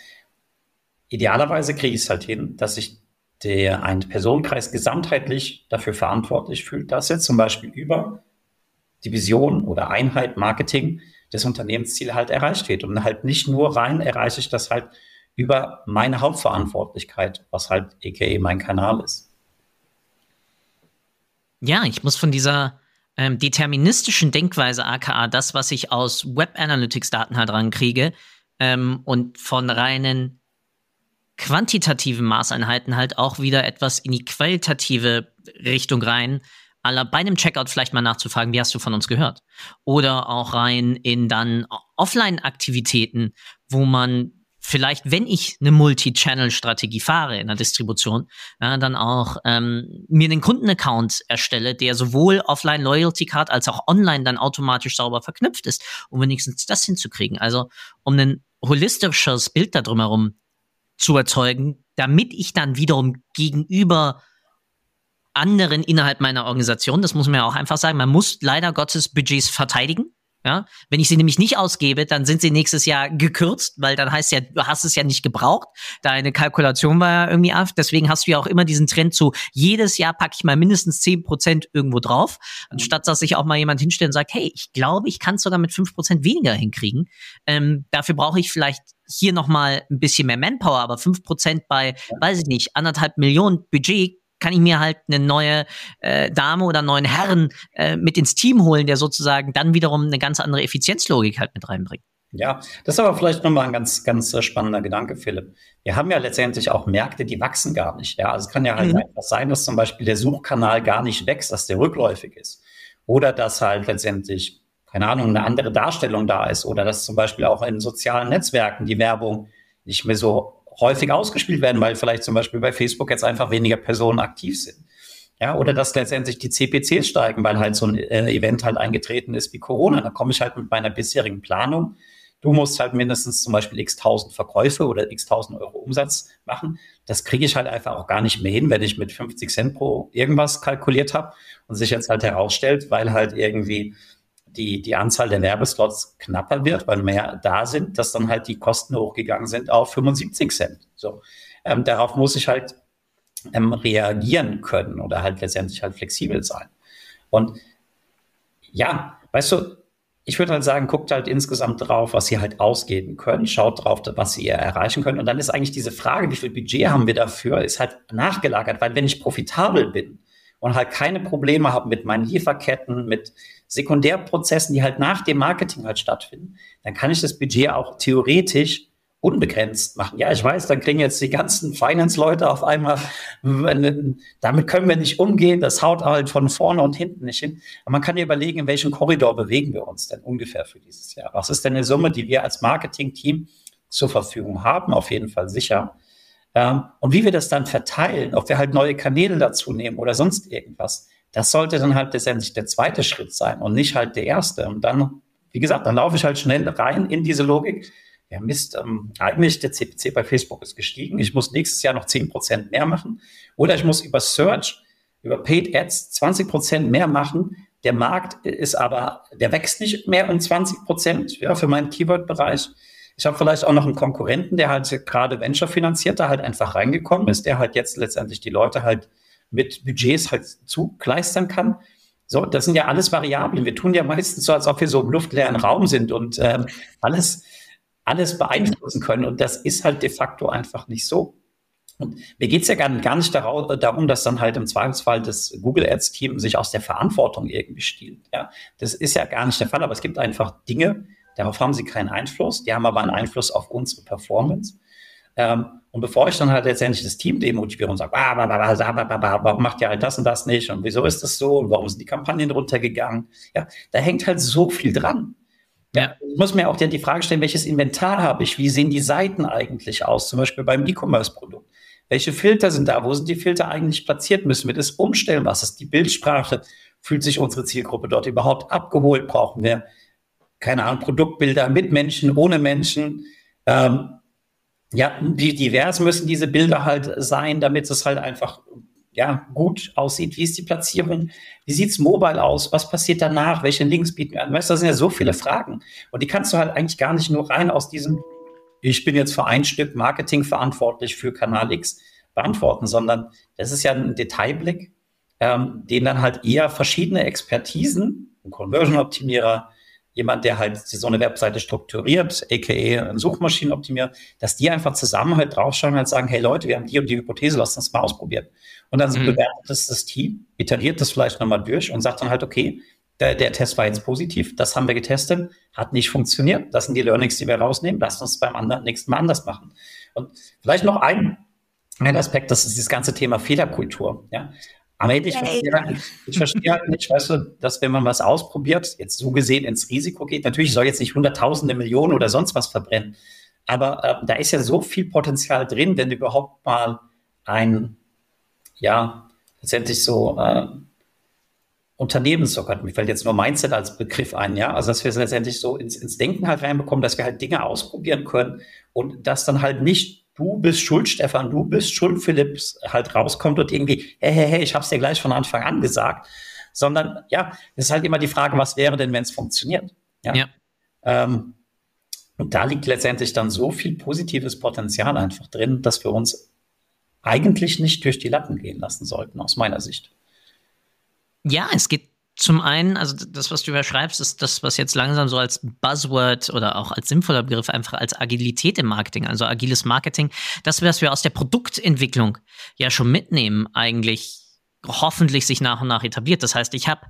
idealerweise kriege ich es halt hin, dass sich der ein Personenkreis gesamtheitlich dafür verantwortlich fühlt, dass er zum Beispiel über die Vision oder Einheit Marketing des Unternehmensziel halt erreicht wird. Und halt nicht nur rein erreiche ich das halt über meine Hauptverantwortlichkeit, was halt aka mein Kanal ist. Ja, ich muss von dieser ähm, deterministischen Denkweise, aka das, was ich aus Web Analytics Daten halt rankriege, ähm, und von reinen quantitativen Maßeinheiten halt auch wieder etwas in die qualitative Richtung rein, bei einem Checkout vielleicht mal nachzufragen, wie hast du von uns gehört? Oder auch rein in dann Offline-Aktivitäten, wo man vielleicht, wenn ich eine Multi-Channel-Strategie fahre in der Distribution, ja, dann auch ähm, mir einen Kundenaccount erstelle, der sowohl offline Loyalty Card als auch online dann automatisch sauber verknüpft ist, um wenigstens das hinzukriegen. Also um ein holistisches Bild da drumherum zu erzeugen, damit ich dann wiederum gegenüber anderen innerhalb meiner Organisation, das muss man ja auch einfach sagen, man muss leider Gottes Budgets verteidigen. Ja, wenn ich sie nämlich nicht ausgebe, dann sind sie nächstes Jahr gekürzt, weil dann heißt ja, du hast es ja nicht gebraucht. Deine Kalkulation war ja irgendwie ab. Deswegen hast du ja auch immer diesen Trend zu, jedes Jahr packe ich mal mindestens zehn Prozent irgendwo drauf, anstatt dass sich auch mal jemand hinstellt und sagt, hey, ich glaube, ich kann es sogar mit fünf Prozent weniger hinkriegen. Ähm, dafür brauche ich vielleicht hier nochmal ein bisschen mehr Manpower, aber fünf Prozent bei, weiß ich nicht, anderthalb Millionen Budget kann ich mir halt eine neue äh, Dame oder einen neuen Herren äh, mit ins Team holen, der sozusagen dann wiederum eine ganz andere Effizienzlogik halt mit reinbringt. Ja, das ist aber vielleicht nochmal ein ganz, ganz äh, spannender Gedanke, Philipp. Wir haben ja letztendlich auch Märkte, die wachsen gar nicht. Ja, also es kann ja halt mhm. einfach sein, dass zum Beispiel der Suchkanal gar nicht wächst, dass der rückläufig ist. Oder dass halt letztendlich, keine Ahnung, eine andere Darstellung da ist. Oder dass zum Beispiel auch in sozialen Netzwerken die Werbung nicht mehr so häufig ausgespielt werden, weil vielleicht zum Beispiel bei Facebook jetzt einfach weniger Personen aktiv sind. Ja, oder dass letztendlich die CPCs steigen, weil halt so ein äh, Event halt eingetreten ist wie Corona. Da komme ich halt mit meiner bisherigen Planung. Du musst halt mindestens zum Beispiel x tausend Verkäufe oder x tausend Euro Umsatz machen. Das kriege ich halt einfach auch gar nicht mehr hin, wenn ich mit 50 Cent pro irgendwas kalkuliert habe und sich jetzt halt herausstellt, weil halt irgendwie die, die Anzahl der Werbeslots knapper wird, weil mehr da sind, dass dann halt die Kosten hochgegangen sind auf 75 Cent. So, ähm, darauf muss ich halt ähm, reagieren können oder halt letztendlich halt flexibel sein. Und ja, weißt du, ich würde halt sagen, guckt halt insgesamt drauf, was ihr halt ausgeben könnt, schaut drauf, was ihr erreichen könnt. Und dann ist eigentlich diese Frage, wie viel Budget haben wir dafür, ist halt nachgelagert, weil wenn ich profitabel bin und halt keine Probleme habe mit meinen Lieferketten, mit Sekundärprozessen, die halt nach dem Marketing halt stattfinden, dann kann ich das Budget auch theoretisch unbegrenzt machen. Ja, ich weiß, dann kriegen jetzt die ganzen Finance-Leute auf einmal, damit können wir nicht umgehen, das haut halt von vorne und hinten nicht hin. Aber man kann ja überlegen, in welchem Korridor bewegen wir uns denn ungefähr für dieses Jahr? Was ist denn eine Summe, die wir als Marketing-Team zur Verfügung haben? Auf jeden Fall sicher. Ähm, und wie wir das dann verteilen, ob wir halt neue Kanäle dazu nehmen oder sonst irgendwas, das sollte dann halt letztendlich der zweite Schritt sein und nicht halt der erste. Und dann, wie gesagt, dann laufe ich halt schnell rein in diese Logik. Ja, Mist, ähm, eigentlich der CPC bei Facebook ist gestiegen. Ich muss nächstes Jahr noch 10% mehr machen. Oder ich muss über Search, über Paid Ads 20% mehr machen. Der Markt ist aber, der wächst nicht mehr um 20% ja, für meinen Keyword-Bereich. Ich habe vielleicht auch noch einen Konkurrenten, der halt gerade Venture finanziert, da halt einfach reingekommen ist, der halt jetzt letztendlich die Leute halt mit Budgets halt zugleistern kann. So, das sind ja alles Variablen. Wir tun ja meistens so, als ob wir so im luftleeren Raum sind und ähm, alles, alles beeinflussen können. Und das ist halt de facto einfach nicht so. Und mir geht's ja gar, nicht darum, dass dann halt im Zweifelsfall das Google Ads-Team sich aus der Verantwortung irgendwie stiehlt. Ja, das ist ja gar nicht der Fall, aber es gibt einfach Dinge, darauf haben sie keinen Einfluss, die haben aber einen Einfluss auf unsere Performance. Ähm, und bevor ich dann halt letztendlich das Team demotiviere und sage, warum macht ihr halt das und das nicht und wieso ist das so und warum sind die Kampagnen runtergegangen? Ja, da hängt halt so viel dran. Ja. Ich muss mir auch die Frage stellen, welches Inventar habe ich? Wie sehen die Seiten eigentlich aus? Zum Beispiel beim E-Commerce-Produkt. Welche Filter sind da? Wo sind die Filter eigentlich platziert? Müssen wir das umstellen? Was ist die Bildsprache? Fühlt sich unsere Zielgruppe dort überhaupt abgeholt? Brauchen wir, keine Ahnung, Produktbilder mit Menschen, ohne Menschen? Ähm, ja, wie divers müssen diese Bilder halt sein, damit es halt einfach ja, gut aussieht? Wie ist die Platzierung? Wie sieht's mobile aus? Was passiert danach? Welche Links bieten wir an? Weißt du, das sind ja so viele Fragen. Und die kannst du halt eigentlich gar nicht nur rein aus diesem, ich bin jetzt für ein Stück Marketing verantwortlich für Kanal X beantworten, sondern das ist ja ein Detailblick, ähm, den dann halt eher verschiedene Expertisen, ein Conversion-Optimierer, jemand, der halt so eine Webseite strukturiert, aka ein Suchmaschinenoptimierer, dass die einfach zusammen halt draufschauen und halt sagen, hey Leute, wir haben die und die Hypothese, lasst uns mal ausprobieren. Und dann mhm. bewertet das das Team, iteriert das vielleicht nochmal durch und sagt dann halt, okay, der, der Test war jetzt positiv, das haben wir getestet, hat nicht funktioniert, das sind die Learnings, die wir rausnehmen, lasst uns beim anderen, nächsten Mal anders machen. Und vielleicht noch ein, ein Aspekt, das ist dieses ganze Thema Fehlerkultur. Ja? Aber ich verstehe, halt ich verstehe halt nicht, weißt du, dass wenn man was ausprobiert, jetzt so gesehen ins Risiko geht, natürlich soll jetzt nicht Hunderttausende, Millionen oder sonst was verbrennen, aber äh, da ist ja so viel Potenzial drin, wenn du überhaupt mal ein, ja, letztendlich so äh, Unternehmens, Gott, mir fällt jetzt nur Mindset als Begriff ein, ja, also dass wir es letztendlich so ins, ins Denken halt reinbekommen, dass wir halt Dinge ausprobieren können und das dann halt nicht du bist schuld, Stefan, du bist schuld, Philipps halt rauskommt und irgendwie, hey, hey, hey, ich hab's dir gleich von Anfang an gesagt, sondern ja, es ist halt immer die Frage, was wäre denn, wenn es funktioniert? Ja. ja. Ähm, und da liegt letztendlich dann so viel positives Potenzial einfach drin, dass wir uns eigentlich nicht durch die Latten gehen lassen sollten, aus meiner Sicht. Ja, es geht zum einen, also das, was du überschreibst, ist das, was jetzt langsam so als Buzzword oder auch als sinnvoller Begriff einfach als Agilität im Marketing, also agiles Marketing, das, was wir aus der Produktentwicklung ja schon mitnehmen, eigentlich hoffentlich sich nach und nach etabliert. Das heißt, ich habe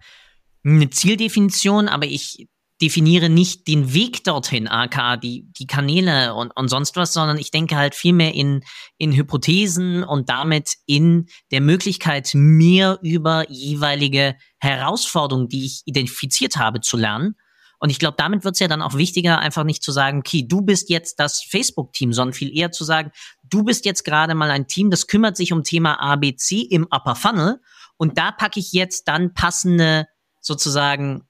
eine Zieldefinition, aber ich definiere nicht den Weg dorthin, aka die, die Kanäle und, und sonst was, sondern ich denke halt vielmehr in, in Hypothesen und damit in der Möglichkeit, mir über jeweilige Herausforderungen, die ich identifiziert habe, zu lernen. Und ich glaube, damit wird es ja dann auch wichtiger, einfach nicht zu sagen, okay, du bist jetzt das Facebook-Team, sondern viel eher zu sagen, du bist jetzt gerade mal ein Team, das kümmert sich um Thema ABC im Upper Funnel und da packe ich jetzt dann passende sozusagen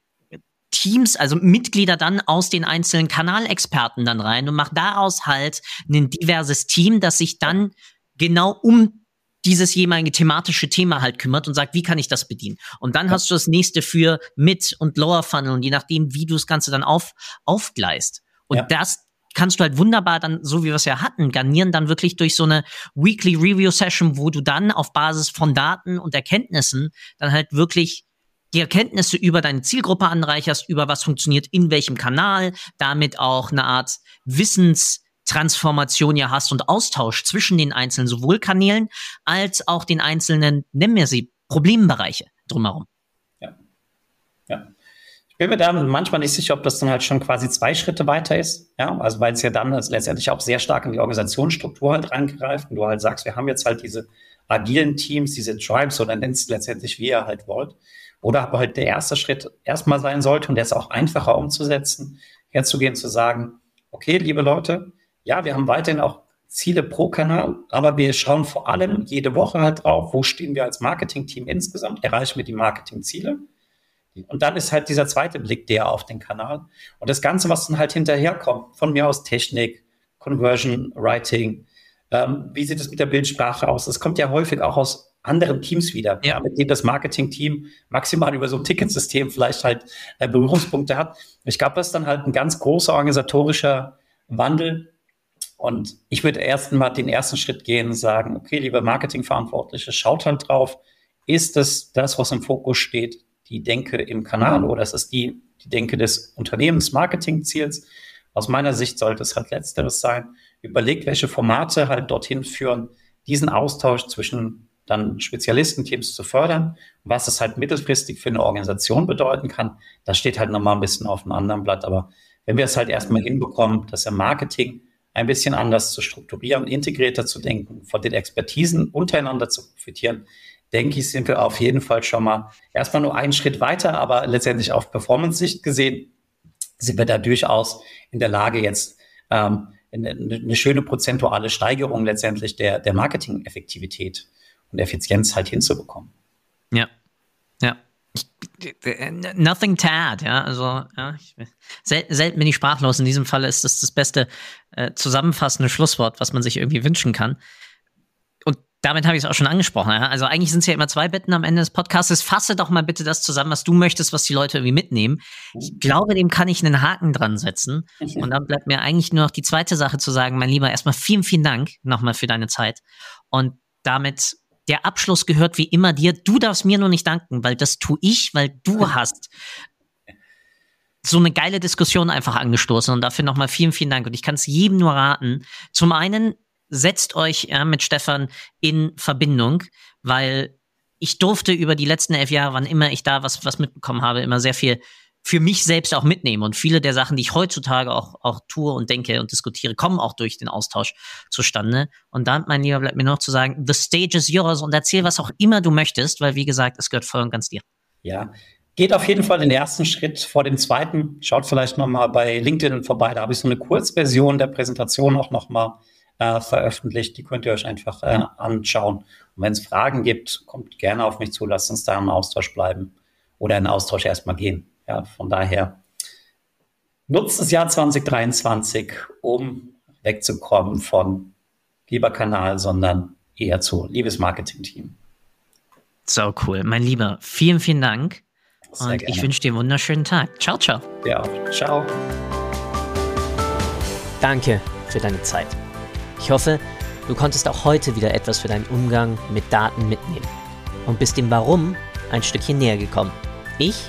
Teams, also Mitglieder dann aus den einzelnen Kanalexperten dann rein und macht daraus halt ein diverses Team, das sich dann genau um dieses jeweilige thematische Thema halt kümmert und sagt, wie kann ich das bedienen? Und dann ja. hast du das nächste für Mid- und Lower Funnel und je nachdem, wie du das Ganze dann auf, aufgleist. Und ja. das kannst du halt wunderbar dann, so wie wir es ja hatten, garnieren dann wirklich durch so eine Weekly Review Session, wo du dann auf Basis von Daten und Erkenntnissen dann halt wirklich die Erkenntnisse über deine Zielgruppe anreicherst, über was funktioniert in welchem Kanal, damit auch eine Art Wissenstransformation ja hast und Austausch zwischen den einzelnen sowohl Kanälen als auch den einzelnen, nennen wir sie, Problembereiche drumherum. Ja. Ja. Ich bin mir da manchmal nicht sicher, ob das dann halt schon quasi zwei Schritte weiter ist. Ja, also weil es ja dann letztendlich auch sehr stark in die Organisationsstruktur halt reingreift und du halt sagst, wir haben jetzt halt diese agilen Teams, diese Tribes oder nennst letztendlich, wie ihr halt wollt. Oder aber halt der erste Schritt erstmal sein sollte und der ist auch einfacher umzusetzen, herzugehen, zu sagen, okay, liebe Leute, ja, wir haben weiterhin auch Ziele pro Kanal, aber wir schauen vor allem jede Woche halt drauf, wo stehen wir als Marketing-Team insgesamt, erreichen wir die Marketing-Ziele. Und dann ist halt dieser zweite Blick der auf den Kanal. Und das Ganze, was dann halt hinterherkommt, von mir aus Technik, Conversion, Writing, ähm, wie sieht es mit der Bildsprache aus? Das kommt ja häufig auch aus anderen Teams wieder, ja. mit denen das Marketing-Team maximal über so ein Ticketsystem vielleicht halt äh, Berührungspunkte hat. Ich glaube, das ist dann halt ein ganz großer organisatorischer Wandel. Und ich würde erst mal den ersten Schritt gehen und sagen, okay, liebe Marketingverantwortliche, schaut halt drauf, ist es das, was im Fokus steht, die Denke im Kanal oder ist es die, die Denke des Unternehmens-Marketing-Ziels? Aus meiner Sicht sollte es halt letzteres sein. Überlegt, welche Formate halt dorthin führen, diesen Austausch zwischen dann Spezialistenteams zu fördern. Was das halt mittelfristig für eine Organisation bedeuten kann, das steht halt nochmal ein bisschen auf einem anderen Blatt. Aber wenn wir es halt erstmal hinbekommen, das im Marketing ein bisschen anders zu strukturieren, integrierter zu denken, von den Expertisen untereinander zu profitieren, denke ich, sind wir auf jeden Fall schon mal erstmal nur einen Schritt weiter, aber letztendlich auf Performance-Sicht gesehen sind wir da durchaus in der Lage, jetzt ähm, eine, eine schöne prozentuale Steigerung letztendlich der, der Marketing-Effektivität und Effizienz halt hinzubekommen. Ja, ja. Nothing to add, ja. Also, ja, ich, sel selten bin ich sprachlos. In diesem Fall ist das das beste äh, zusammenfassende Schlusswort, was man sich irgendwie wünschen kann damit habe ich es auch schon angesprochen. Ja? Also eigentlich sind es ja immer zwei Betten am Ende des Podcasts. Fasse doch mal bitte das zusammen, was du möchtest, was die Leute irgendwie mitnehmen. Ich glaube, dem kann ich einen Haken dran setzen. Und dann bleibt mir eigentlich nur noch die zweite Sache zu sagen, mein Lieber, erstmal vielen, vielen Dank nochmal für deine Zeit. Und damit der Abschluss gehört wie immer dir. Du darfst mir nur nicht danken, weil das tue ich, weil du hast so eine geile Diskussion einfach angestoßen und dafür nochmal vielen, vielen Dank. Und ich kann es jedem nur raten. Zum einen setzt euch ja, mit Stefan in Verbindung, weil ich durfte über die letzten elf Jahre, wann immer ich da was, was mitbekommen habe, immer sehr viel für mich selbst auch mitnehmen. Und viele der Sachen, die ich heutzutage auch, auch tue und denke und diskutiere, kommen auch durch den Austausch zustande. Und dann, mein Lieber, bleibt mir noch zu sagen, the stage is yours und erzähl, was auch immer du möchtest, weil, wie gesagt, es gehört voll und ganz dir. Ja, geht auf jeden Fall den ersten Schritt vor dem zweiten. Schaut vielleicht nochmal bei LinkedIn vorbei. Da habe ich so eine Kurzversion der Präsentation auch nochmal äh, veröffentlicht. Die könnt ihr euch einfach äh, anschauen. Und wenn es Fragen gibt, kommt gerne auf mich zu. Lasst uns da im Austausch bleiben oder in Austausch erstmal gehen. Ja, von daher nutzt das Jahr 2023, um wegzukommen von lieber Kanal, sondern eher zu liebes Marketing-Team. So cool. Mein Lieber, vielen, vielen Dank. Sehr und gerne. ich wünsche dir einen wunderschönen Tag. Ciao, ciao. Ja, ciao. Danke für deine Zeit. Ich hoffe, du konntest auch heute wieder etwas für deinen Umgang mit Daten mitnehmen und bist dem Warum ein Stückchen näher gekommen. Ich